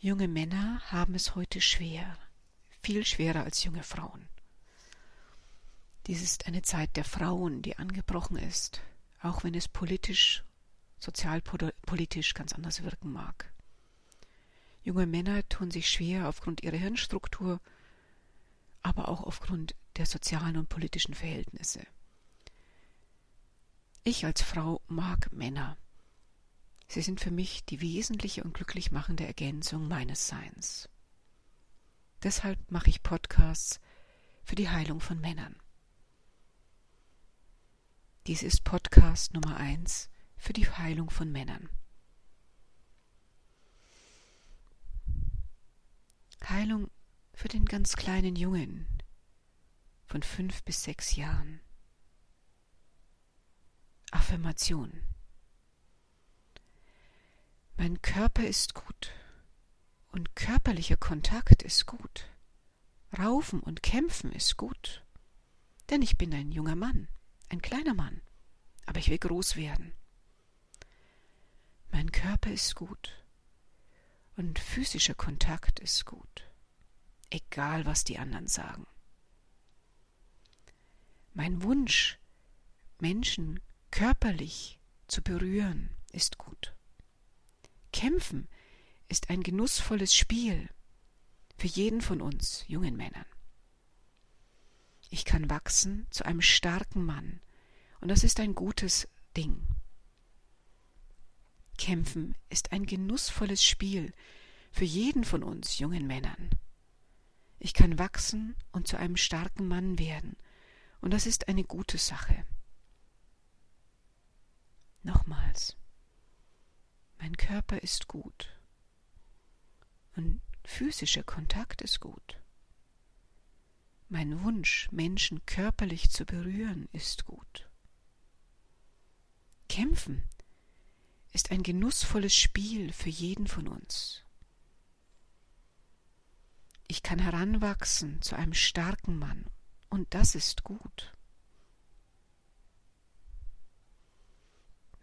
Junge Männer haben es heute schwer, viel schwerer als junge Frauen. Dies ist eine Zeit der Frauen, die angebrochen ist, auch wenn es politisch, sozialpolitisch ganz anders wirken mag. Junge Männer tun sich schwer aufgrund ihrer Hirnstruktur, aber auch aufgrund der sozialen und politischen Verhältnisse. Ich als Frau mag Männer. Sie sind für mich die wesentliche und glücklich machende Ergänzung meines Seins. Deshalb mache ich Podcasts für die Heilung von Männern. Dies ist Podcast Nummer eins für die Heilung von Männern. Heilung für den ganz kleinen Jungen von fünf bis sechs Jahren. Affirmation. Mein Körper ist gut und körperlicher Kontakt ist gut. Raufen und kämpfen ist gut, denn ich bin ein junger Mann, ein kleiner Mann, aber ich will groß werden. Mein Körper ist gut und physischer Kontakt ist gut, egal was die anderen sagen. Mein Wunsch, Menschen körperlich zu berühren, ist gut. Kämpfen ist ein genussvolles Spiel für jeden von uns jungen Männern. Ich kann wachsen zu einem starken Mann, und das ist ein gutes Ding. Kämpfen ist ein genussvolles Spiel für jeden von uns jungen Männern. Ich kann wachsen und zu einem starken Mann werden, und das ist eine gute Sache. Nochmals. Mein Körper ist gut. Und physischer Kontakt ist gut. Mein Wunsch, Menschen körperlich zu berühren, ist gut. Kämpfen ist ein genussvolles Spiel für jeden von uns. Ich kann heranwachsen zu einem starken Mann, und das ist gut.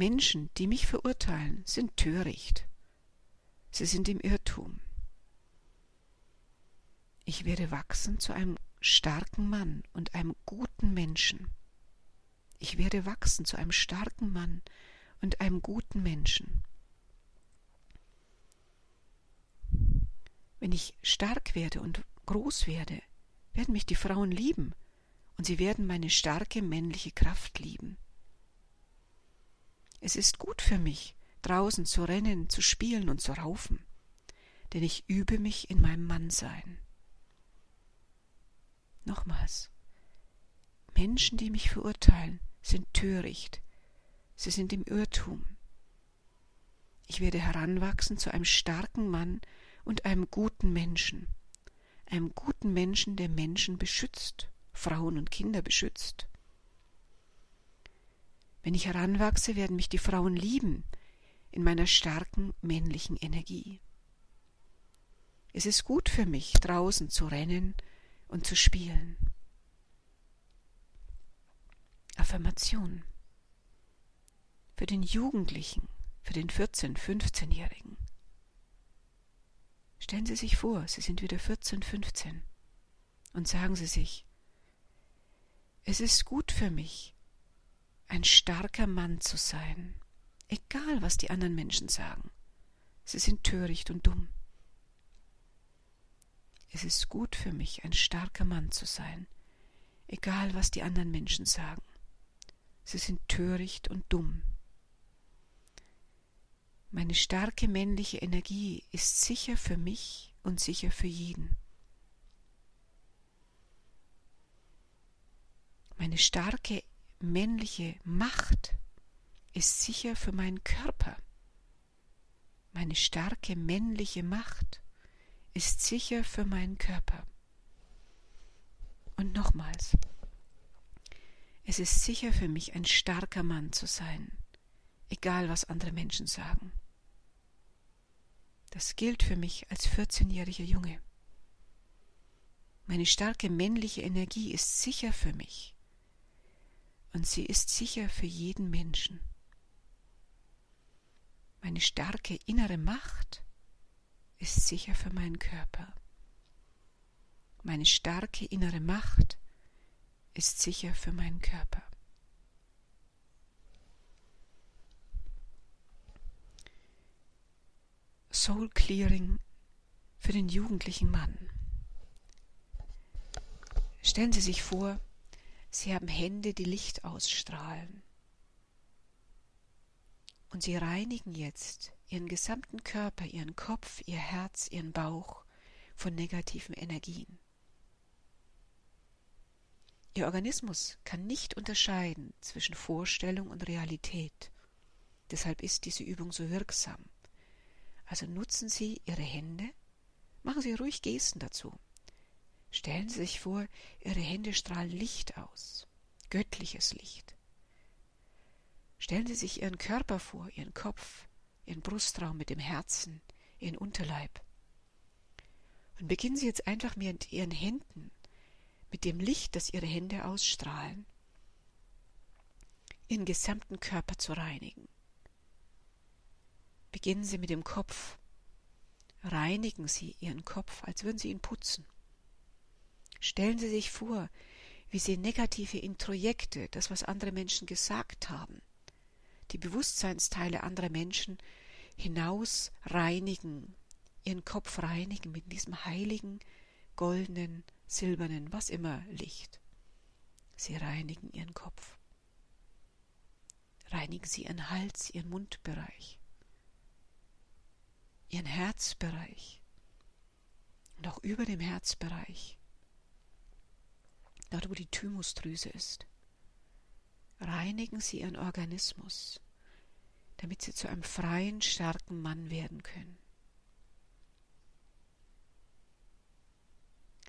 Menschen, die mich verurteilen, sind töricht. Sie sind im Irrtum. Ich werde wachsen zu einem starken Mann und einem guten Menschen. Ich werde wachsen zu einem starken Mann und einem guten Menschen. Wenn ich stark werde und groß werde, werden mich die Frauen lieben und sie werden meine starke männliche Kraft lieben. Es ist gut für mich, draußen zu rennen, zu spielen und zu raufen, denn ich übe mich in meinem Mannsein. Nochmals. Menschen, die mich verurteilen, sind töricht, sie sind im Irrtum. Ich werde heranwachsen zu einem starken Mann und einem guten Menschen, einem guten Menschen, der Menschen beschützt, Frauen und Kinder beschützt. Wenn ich heranwachse, werden mich die Frauen lieben in meiner starken männlichen Energie. Es ist gut für mich, draußen zu rennen und zu spielen. Affirmation für den Jugendlichen, für den 14-, 15-Jährigen. Stellen Sie sich vor, Sie sind wieder 14, 15 und sagen Sie sich, es ist gut für mich, ein starker Mann zu sein, egal was die anderen Menschen sagen. Sie sind töricht und dumm. Es ist gut für mich, ein starker Mann zu sein, egal was die anderen Menschen sagen. Sie sind töricht und dumm. Meine starke männliche Energie ist sicher für mich und sicher für jeden. Meine starke männliche Macht ist sicher für meinen Körper. Meine starke männliche Macht ist sicher für meinen Körper. Und nochmals, es ist sicher für mich, ein starker Mann zu sein, egal was andere Menschen sagen. Das gilt für mich als 14-jähriger Junge. Meine starke männliche Energie ist sicher für mich und sie ist sicher für jeden Menschen. Meine starke innere Macht ist sicher für meinen Körper. Meine starke innere Macht ist sicher für meinen Körper. Soul Clearing für den jugendlichen Mann. Stellen Sie sich vor, Sie haben Hände, die Licht ausstrahlen. Und Sie reinigen jetzt Ihren gesamten Körper, Ihren Kopf, Ihr Herz, Ihren Bauch von negativen Energien. Ihr Organismus kann nicht unterscheiden zwischen Vorstellung und Realität. Deshalb ist diese Übung so wirksam. Also nutzen Sie Ihre Hände, machen Sie ruhig Gesten dazu. Stellen Sie sich vor, Ihre Hände strahlen Licht aus, göttliches Licht. Stellen Sie sich Ihren Körper vor, Ihren Kopf, Ihren Brustraum mit dem Herzen, Ihren Unterleib. Und beginnen Sie jetzt einfach mit Ihren Händen, mit dem Licht, das Ihre Hände ausstrahlen, Ihren gesamten Körper zu reinigen. Beginnen Sie mit dem Kopf. Reinigen Sie Ihren Kopf, als würden Sie ihn putzen. Stellen Sie sich vor, wie Sie negative Introjekte, das, was andere Menschen gesagt haben, die Bewusstseinsteile anderer Menschen hinaus reinigen, Ihren Kopf reinigen mit diesem heiligen, goldenen, silbernen, was immer Licht. Sie reinigen Ihren Kopf. Reinigen Sie Ihren Hals, Ihren Mundbereich ihren Herzbereich und auch über dem Herzbereich, dort wo die Thymusdrüse ist. Reinigen Sie Ihren Organismus, damit Sie zu einem freien, starken Mann werden können.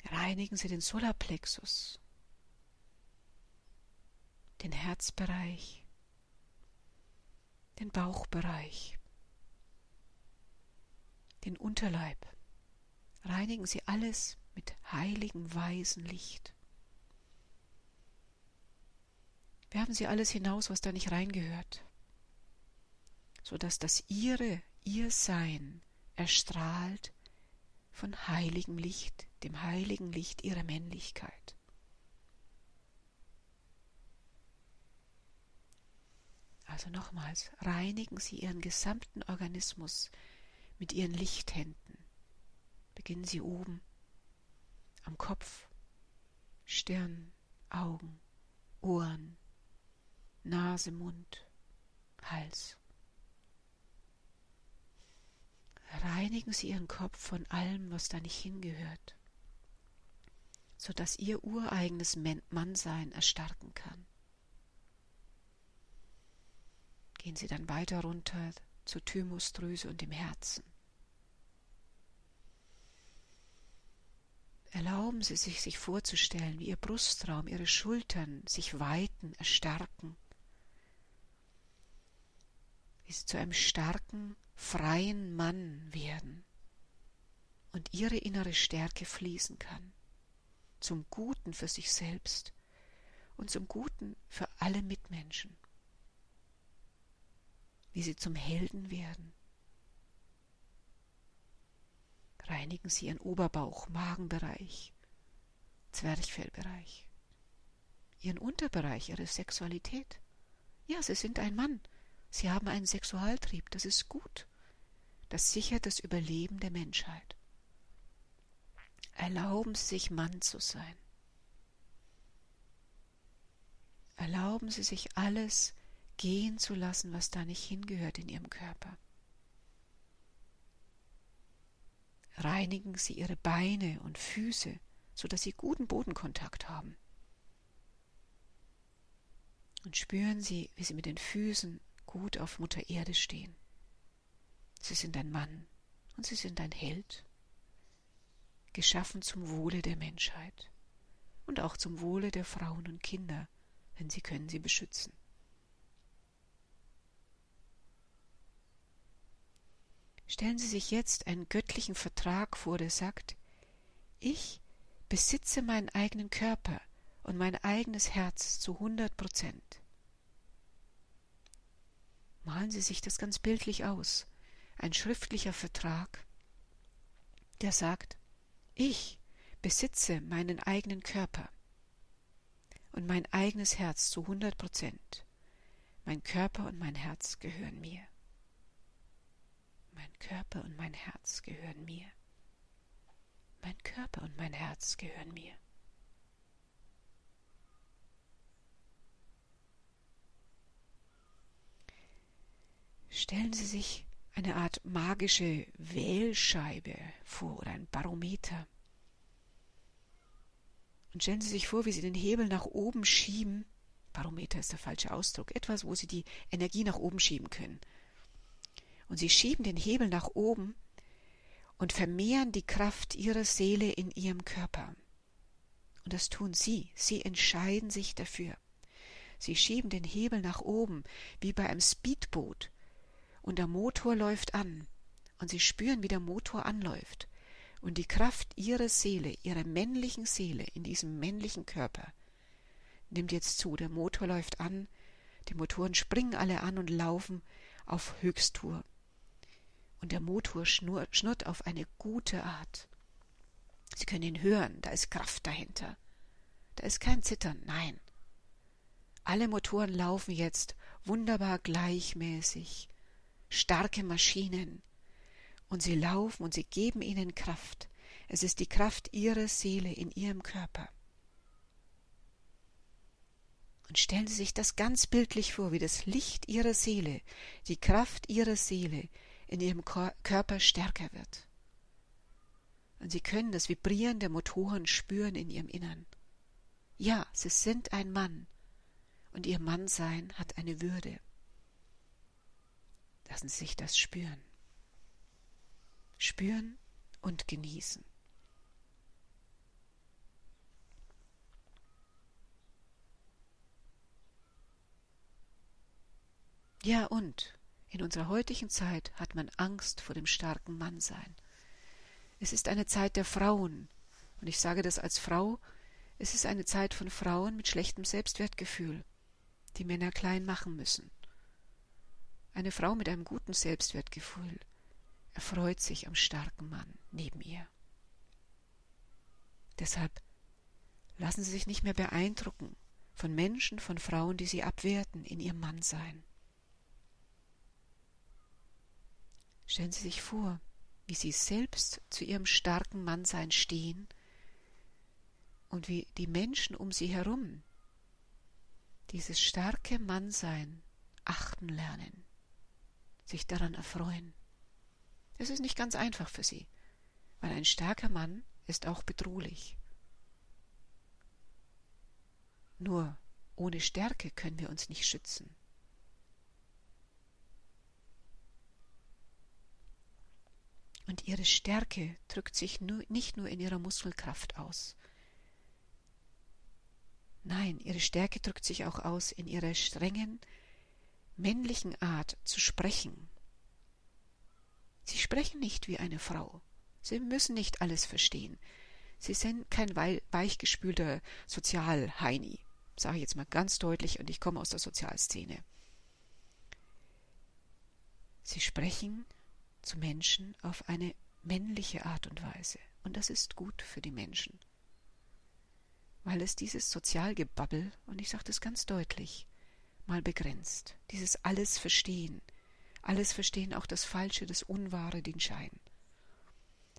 Reinigen Sie den Solarplexus, den Herzbereich, den Bauchbereich, den Unterleib. Reinigen Sie alles mit heiligem, weisen Licht. Werfen Sie alles hinaus, was da nicht reingehört, sodass das Ihre, Ihr Sein erstrahlt von heiligem Licht, dem heiligen Licht Ihrer Männlichkeit. Also nochmals, reinigen Sie Ihren gesamten Organismus mit ihren Lichthänden. Beginnen Sie oben am Kopf, Stirn, Augen, Ohren, Nase, Mund, Hals. Reinigen Sie Ihren Kopf von allem, was da nicht hingehört, sodass Ihr ureigenes Mannsein erstarken kann. Gehen Sie dann weiter runter zur Thymusdrüse und dem Herzen. Erlauben Sie sich, sich vorzustellen, wie Ihr Brustraum, Ihre Schultern sich weiten, erstarken, Sie zu einem starken, freien Mann werden und Ihre innere Stärke fließen kann, zum Guten für sich selbst und zum Guten für alle Mitmenschen, wie Sie zum Helden werden Reinigen Sie Ihren Oberbauch, Magenbereich, Zwerchfellbereich, Ihren Unterbereich, Ihre Sexualität. Ja, Sie sind ein Mann. Sie haben einen Sexualtrieb. Das ist gut. Das sichert das Überleben der Menschheit. Erlauben Sie sich Mann zu sein. Erlauben Sie sich alles gehen zu lassen, was da nicht hingehört in Ihrem Körper. reinigen Sie Ihre Beine und Füße, sodass Sie guten Bodenkontakt haben. Und spüren Sie, wie Sie mit den Füßen gut auf Mutter Erde stehen. Sie sind ein Mann und Sie sind ein Held, geschaffen zum Wohle der Menschheit und auch zum Wohle der Frauen und Kinder, denn Sie können sie beschützen. Stellen Sie sich jetzt einen göttlichen Vertrag vor, der sagt, ich besitze meinen eigenen Körper und mein eigenes Herz zu hundert Prozent. Malen Sie sich das ganz bildlich aus. Ein schriftlicher Vertrag, der sagt, ich besitze meinen eigenen Körper und mein eigenes Herz zu 100 Prozent. Mein Körper und mein Herz gehören mir. Mein Körper und mein Herz gehören mir. Mein Körper und mein Herz gehören mir. Stellen Sie sich eine Art magische Wählscheibe vor oder ein Barometer. Und stellen Sie sich vor, wie Sie den Hebel nach oben schieben. Barometer ist der falsche Ausdruck. Etwas, wo Sie die Energie nach oben schieben können. Und Sie schieben den Hebel nach oben und vermehren die Kraft Ihrer Seele in Ihrem Körper. Und das tun Sie. Sie entscheiden sich dafür. Sie schieben den Hebel nach oben, wie bei einem Speedboot und der Motor läuft an, und sie spüren, wie der Motor anläuft, und die Kraft ihrer Seele, ihrer männlichen Seele in diesem männlichen Körper nimmt jetzt zu. Der Motor läuft an, die Motoren springen alle an und laufen auf Höchsttour. Und der Motor schnurrt auf eine gute Art. Sie können ihn hören, da ist Kraft dahinter. Da ist kein Zittern, nein. Alle Motoren laufen jetzt wunderbar gleichmäßig starke Maschinen. Und sie laufen und sie geben ihnen Kraft. Es ist die Kraft ihrer Seele in ihrem Körper. Und stellen Sie sich das ganz bildlich vor, wie das Licht Ihrer Seele, die Kraft Ihrer Seele in Ihrem Körper stärker wird. Und Sie können das Vibrieren der Motoren spüren in Ihrem Innern. Ja, Sie sind ein Mann, und Ihr Mannsein hat eine Würde. Lassen Sie sich das spüren. Spüren und genießen. Ja und, in unserer heutigen Zeit hat man Angst vor dem starken Mannsein. Es ist eine Zeit der Frauen, und ich sage das als Frau, es ist eine Zeit von Frauen mit schlechtem Selbstwertgefühl, die Männer klein machen müssen. Eine Frau mit einem guten Selbstwertgefühl erfreut sich am starken Mann neben ihr. Deshalb lassen Sie sich nicht mehr beeindrucken von Menschen, von Frauen, die Sie abwerten in ihrem Mannsein. Stellen Sie sich vor, wie Sie selbst zu Ihrem starken Mannsein stehen und wie die Menschen um Sie herum dieses starke Mannsein achten lernen sich daran erfreuen. Es ist nicht ganz einfach für sie, weil ein starker Mann ist auch bedrohlich. Nur ohne Stärke können wir uns nicht schützen. Und ihre Stärke drückt sich nur, nicht nur in ihrer Muskelkraft aus. Nein, ihre Stärke drückt sich auch aus in ihrer strengen, männlichen Art zu sprechen. Sie sprechen nicht wie eine Frau. Sie müssen nicht alles verstehen. Sie sind kein weichgespülter Sozialheini, sage ich jetzt mal ganz deutlich, und ich komme aus der Sozialszene. Sie sprechen zu Menschen auf eine männliche Art und Weise, und das ist gut für die Menschen, weil es dieses Sozialgebabbel, und ich sage das ganz deutlich, mal begrenzt. Dieses alles verstehen. Alles verstehen, auch das Falsche, das Unwahre, den Schein.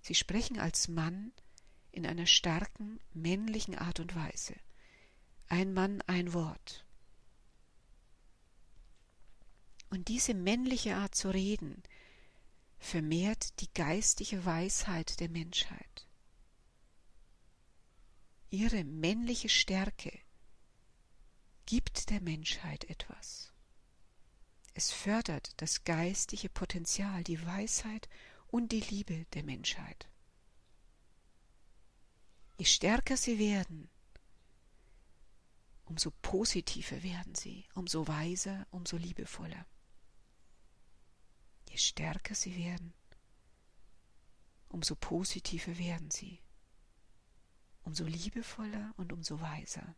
Sie sprechen als Mann in einer starken, männlichen Art und Weise. Ein Mann, ein Wort. Und diese männliche Art zu reden vermehrt die geistige Weisheit der Menschheit. Ihre männliche Stärke gibt der Menschheit etwas. Es fördert das geistige Potenzial, die Weisheit und die Liebe der Menschheit. Je stärker sie werden, umso positiver werden sie, umso weiser, umso liebevoller. Je stärker sie werden, umso positiver werden sie, umso liebevoller und umso weiser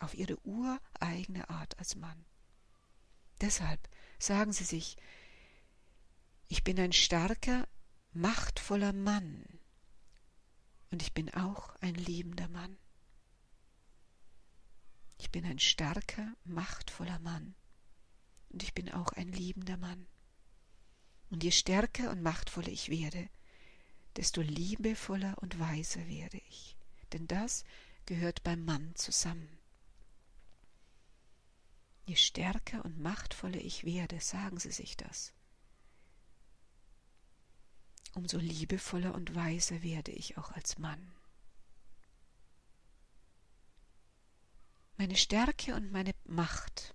auf ihre ureigene Art als Mann. Deshalb sagen sie sich, ich bin ein starker, machtvoller Mann, Und ich bin auch ein liebender Mann. Ich bin ein starker, machtvoller Mann. Und ich bin auch ein liebender Mann. Und je stärker und machtvoller ich werde, desto liebevoller und weiser werde ich. Denn das gehört beim Mann zusammen. Je stärker und machtvoller ich werde, sagen Sie sich das, umso liebevoller und weiser werde ich auch als Mann. Meine Stärke und meine Macht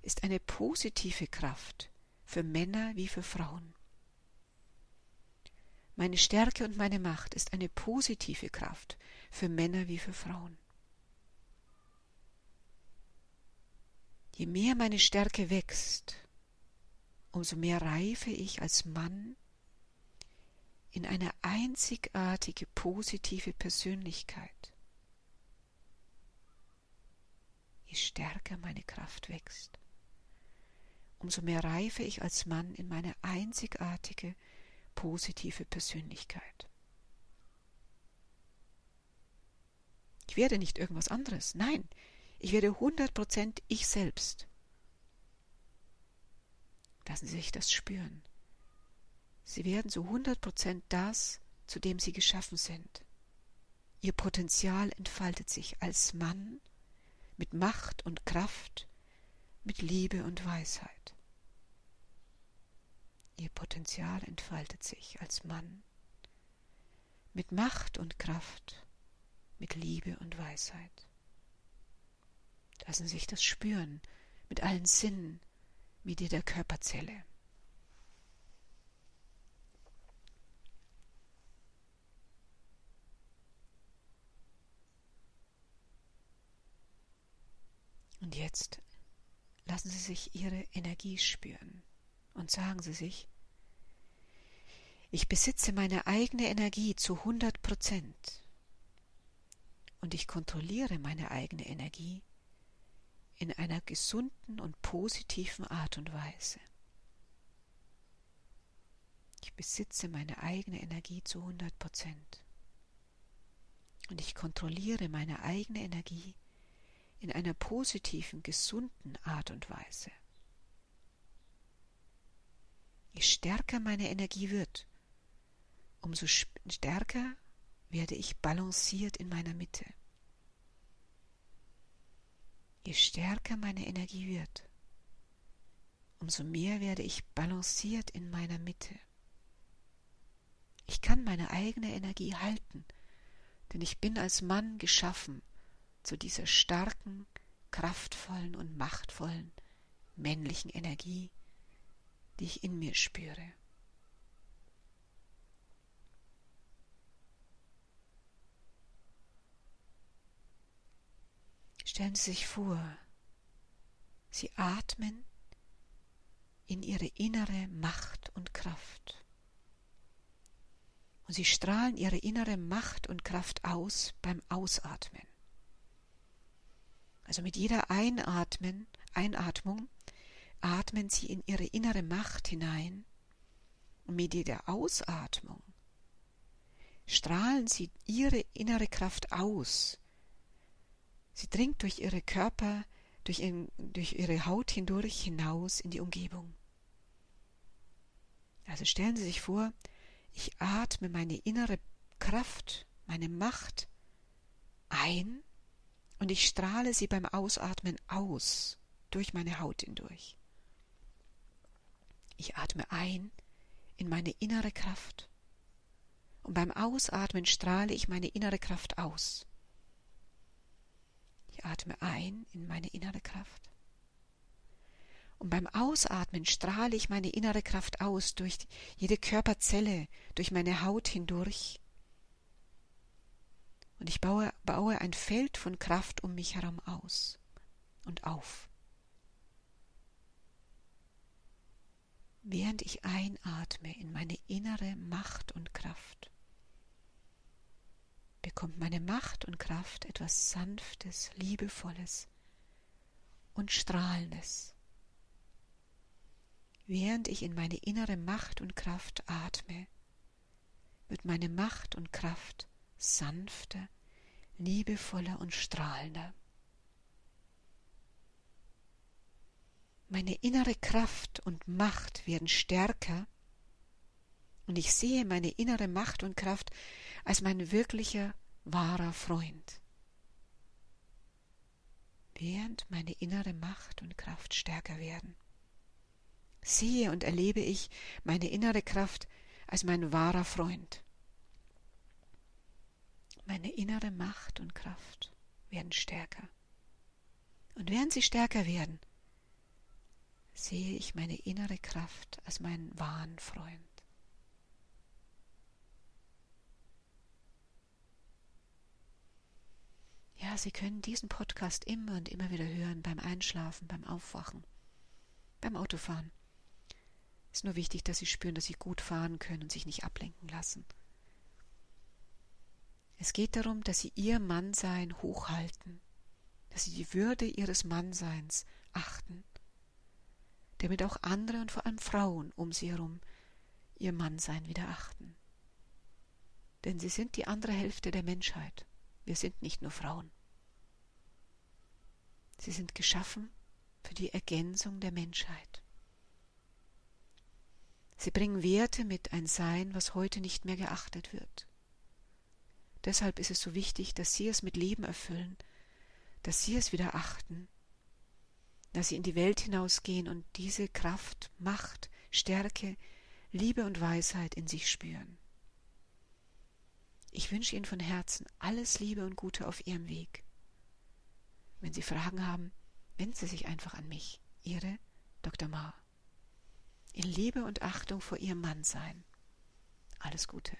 ist eine positive Kraft für Männer wie für Frauen. Meine Stärke und meine Macht ist eine positive Kraft für Männer wie für Frauen. Je mehr meine Stärke wächst, umso mehr reife ich als Mann in eine einzigartige positive Persönlichkeit. Je stärker meine Kraft wächst, umso mehr reife ich als Mann in meine einzigartige positive Persönlichkeit. Ich werde nicht irgendwas anderes, nein, ich werde 100% ich selbst. Lassen Sie sich das spüren. Sie werden zu 100% das, zu dem Sie geschaffen sind. Ihr Potenzial entfaltet sich als Mann mit Macht und Kraft, mit Liebe und Weisheit. Ihr Potenzial entfaltet sich als Mann mit Macht und Kraft, mit Liebe und Weisheit. Lassen Sie sich das spüren mit allen Sinnen, wie die der Körperzelle. Und jetzt lassen Sie sich Ihre Energie spüren und sagen Sie sich, ich besitze meine eigene Energie zu 100 Prozent und ich kontrolliere meine eigene Energie in einer gesunden und positiven Art und Weise. Ich besitze meine eigene Energie zu 100 Prozent. Und ich kontrolliere meine eigene Energie in einer positiven, gesunden Art und Weise. Je stärker meine Energie wird, umso stärker werde ich balanciert in meiner Mitte. Je stärker meine Energie wird, umso mehr werde ich balanciert in meiner Mitte. Ich kann meine eigene Energie halten, denn ich bin als Mann geschaffen zu dieser starken, kraftvollen und machtvollen männlichen Energie, die ich in mir spüre. Stellen Sie sich vor, Sie atmen in Ihre innere Macht und Kraft. Und Sie strahlen Ihre innere Macht und Kraft aus beim Ausatmen. Also mit jeder Einatmen, Einatmung atmen Sie in Ihre innere Macht hinein und mit jeder Ausatmung strahlen Sie Ihre innere Kraft aus Sie dringt durch ihre Körper, durch, in, durch ihre Haut hindurch hinaus in die Umgebung. Also stellen Sie sich vor, ich atme meine innere Kraft, meine Macht ein und ich strahle sie beim Ausatmen aus durch meine Haut hindurch. Ich atme ein in meine innere Kraft und beim Ausatmen strahle ich meine innere Kraft aus. Ich atme ein in meine innere Kraft. Und beim Ausatmen strahle ich meine innere Kraft aus durch jede Körperzelle, durch meine Haut hindurch. Und ich baue, baue ein Feld von Kraft um mich herum aus und auf. Während ich einatme in meine innere Macht und Kraft bekommt meine Macht und Kraft etwas Sanftes, Liebevolles und Strahlendes. Während ich in meine innere Macht und Kraft atme, wird meine Macht und Kraft sanfter, liebevoller und strahlender. Meine innere Kraft und Macht werden stärker und ich sehe meine innere Macht und Kraft als mein wirklicher, wahrer Freund. Während meine innere Macht und Kraft stärker werden, sehe und erlebe ich meine innere Kraft als mein wahrer Freund. Meine innere Macht und Kraft werden stärker. Und während sie stärker werden, sehe ich meine innere Kraft als meinen wahren Freund. Ja, Sie können diesen Podcast immer und immer wieder hören, beim Einschlafen, beim Aufwachen, beim Autofahren. Es ist nur wichtig, dass Sie spüren, dass Sie gut fahren können und sich nicht ablenken lassen. Es geht darum, dass Sie Ihr Mannsein hochhalten, dass Sie die Würde Ihres Mannseins achten damit auch andere und vor allem Frauen um sie herum ihr Mannsein wieder achten. Denn sie sind die andere Hälfte der Menschheit. Wir sind nicht nur Frauen. Sie sind geschaffen für die Ergänzung der Menschheit. Sie bringen Werte mit ein Sein, was heute nicht mehr geachtet wird. Deshalb ist es so wichtig, dass Sie es mit Leben erfüllen, dass Sie es wieder achten dass sie in die Welt hinausgehen und diese Kraft, Macht, Stärke, Liebe und Weisheit in sich spüren. Ich wünsche Ihnen von Herzen alles Liebe und Gute auf Ihrem Weg. Wenn Sie Fragen haben, wenden Sie sich einfach an mich, Ihre Dr. Ma. In Liebe und Achtung vor Ihrem Mann sein. Alles Gute.